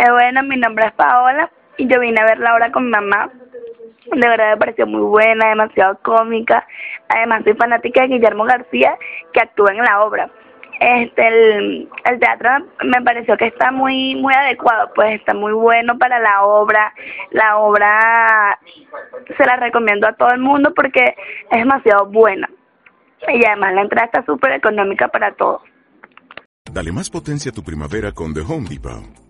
Eh, bueno, mi nombre es Paola y yo vine a ver la obra con mi mamá. De verdad me pareció muy buena, demasiado cómica. Además, soy fanática de Guillermo García, que actúa en la obra. Este, el, el teatro me pareció que está muy muy adecuado, pues está muy bueno para la obra. La obra se la recomiendo a todo el mundo porque es demasiado buena. Y además la entrada está súper económica para todos. Dale más potencia a tu primavera con The Home Depot.